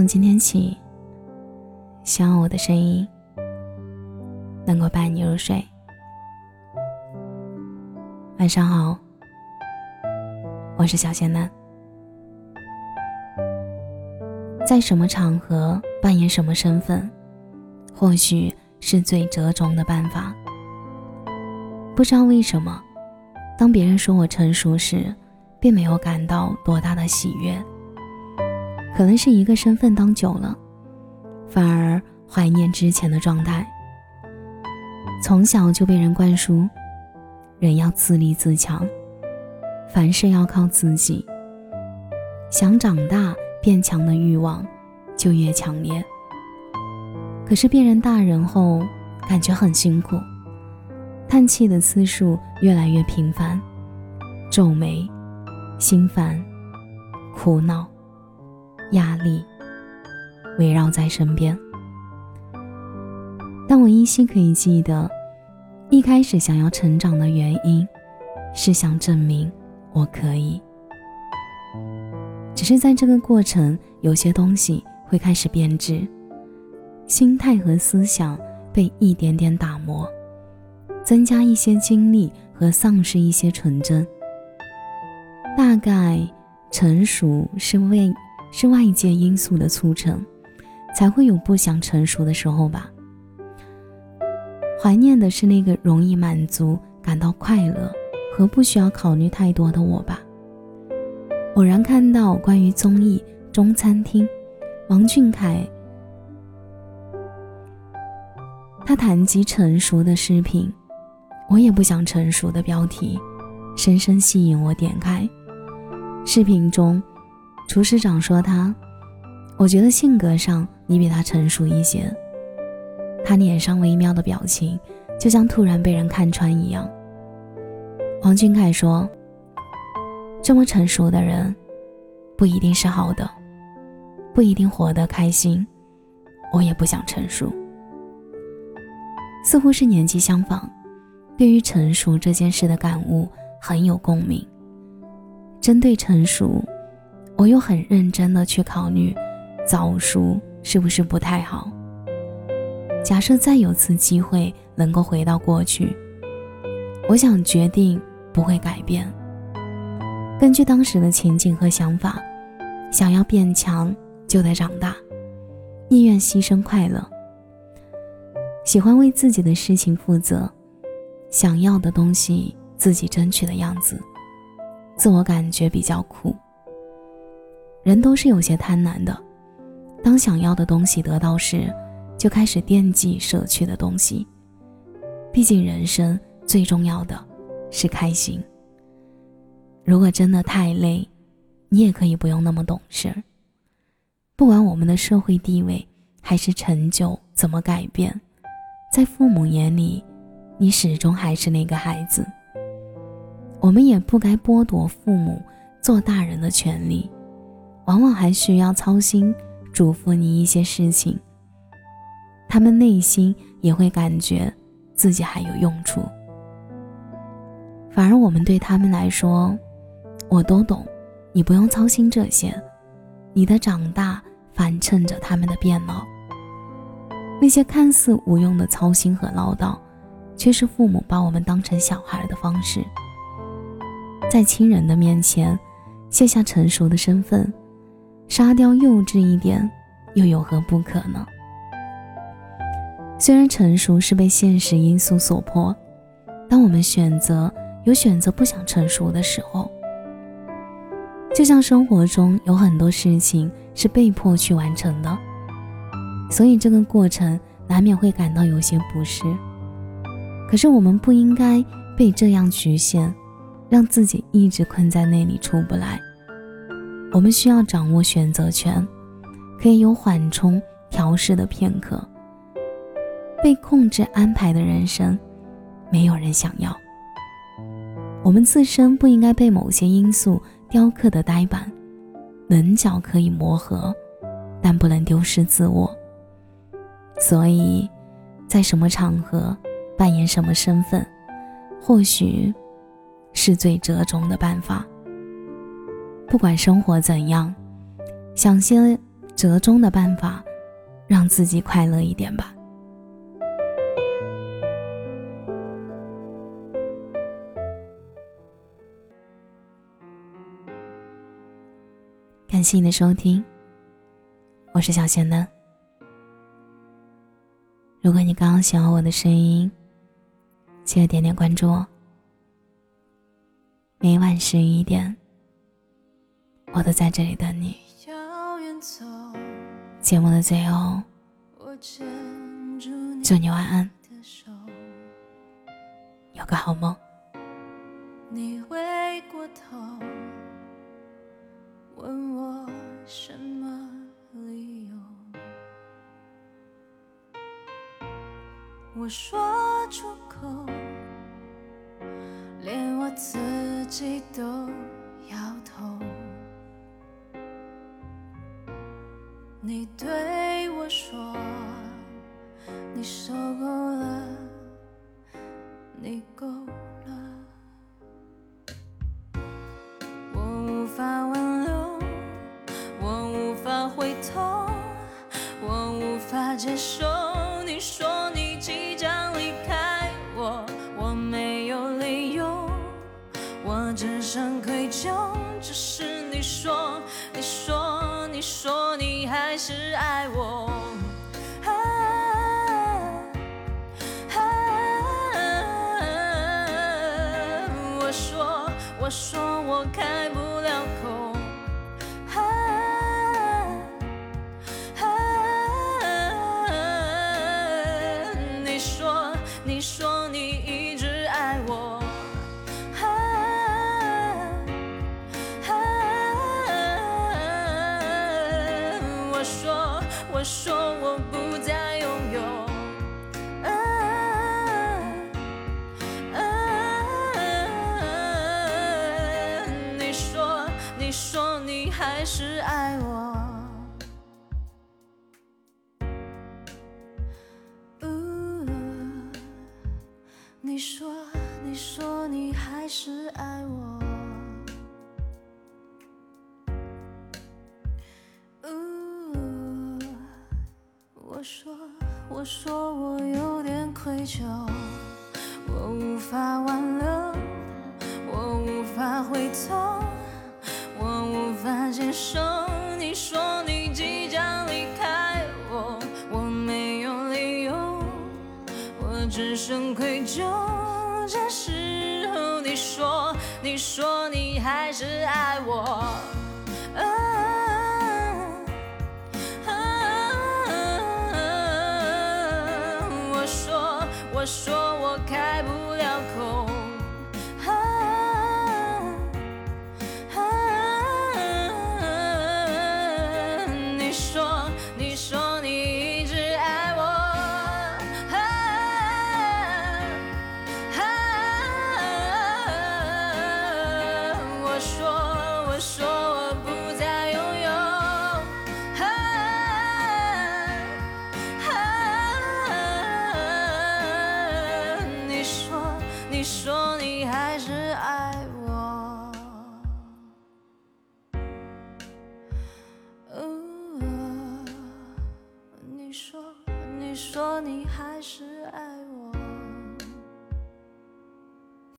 从今天起，希望我的声音能够伴你入睡。晚上好，我是小仙男。在什么场合扮演什么身份，或许是最折中的办法。不知道为什么，当别人说我成熟时，并没有感到多大的喜悦。可能是一个身份当久了，反而怀念之前的状态。从小就被人灌输，人要自立自强，凡事要靠自己。想长大变强的欲望就越强烈。可是变成大人后，感觉很辛苦，叹气的次数越来越频繁，皱眉、心烦、苦恼。压力围绕在身边，但我依稀可以记得，一开始想要成长的原因，是想证明我可以。只是在这个过程，有些东西会开始变质，心态和思想被一点点打磨，增加一些精力和丧失一些纯真。大概成熟是为。是外界因素的促成，才会有不想成熟的时候吧。怀念的是那个容易满足、感到快乐和不需要考虑太多的我吧。偶然看到关于综艺《中餐厅》，王俊凯他谈及成熟的视频，我也不想成熟的标题，深深吸引我点开视频中。厨师长说：“他，我觉得性格上你比他成熟一些。他脸上微妙的表情，就像突然被人看穿一样。”王俊凯说：“这么成熟的人，不一定是好的，不一定活得开心。我也不想成熟。似乎是年纪相仿，对于成熟这件事的感悟很有共鸣。针对成熟。”我又很认真的去考虑，早熟是不是不太好？假设再有次机会能够回到过去，我想决定不会改变。根据当时的情景和想法，想要变强就得长大，宁愿牺牲快乐。喜欢为自己的事情负责，想要的东西自己争取的样子，自我感觉比较酷。人都是有些贪婪的，当想要的东西得到时，就开始惦记舍去的东西。毕竟人生最重要的是开心。如果真的太累，你也可以不用那么懂事。不管我们的社会地位还是成就怎么改变，在父母眼里，你始终还是那个孩子。我们也不该剥夺父母做大人的权利。往往还需要操心嘱咐你一些事情，他们内心也会感觉自己还有用处。反而我们对他们来说，我都懂，你不用操心这些。你的长大反衬着他们的变老。那些看似无用的操心和唠叨，却是父母把我们当成小孩的方式。在亲人的面前卸下成熟的身份。沙雕幼稚一点，又有何不可呢？虽然成熟是被现实因素所迫，当我们选择有选择不想成熟的时候，就像生活中有很多事情是被迫去完成的，所以这个过程难免会感到有些不适。可是我们不应该被这样局限，让自己一直困在那里出不来。我们需要掌握选择权，可以有缓冲、调试的片刻。被控制安排的人生，没有人想要。我们自身不应该被某些因素雕刻的呆板，棱角可以磨合，但不能丢失自我。所以，在什么场合扮演什么身份，或许是最折中的办法。不管生活怎样，想些折中的办法，让自己快乐一点吧。感谢你的收听，我是小贤的。如果你刚刚喜欢我的声音，记得点点关注哦。每晚十一点，我都在这里等你。节目的最后，祝你晚安，有个好梦。你回过头问我什么理由，我说出口，连我自己都摇头。你对我说，你我说我开不了口，你说，你说你一直爱我。我说我说说你还是爱我，你说你说你还是爱我。我说，我说我有点愧疚，我无法挽留，我无法回头，法接受。你说你即将离开我，我没有理由，我只剩愧疚。这时候你说，你说你还是爱我。我说我说我开不你说你还是爱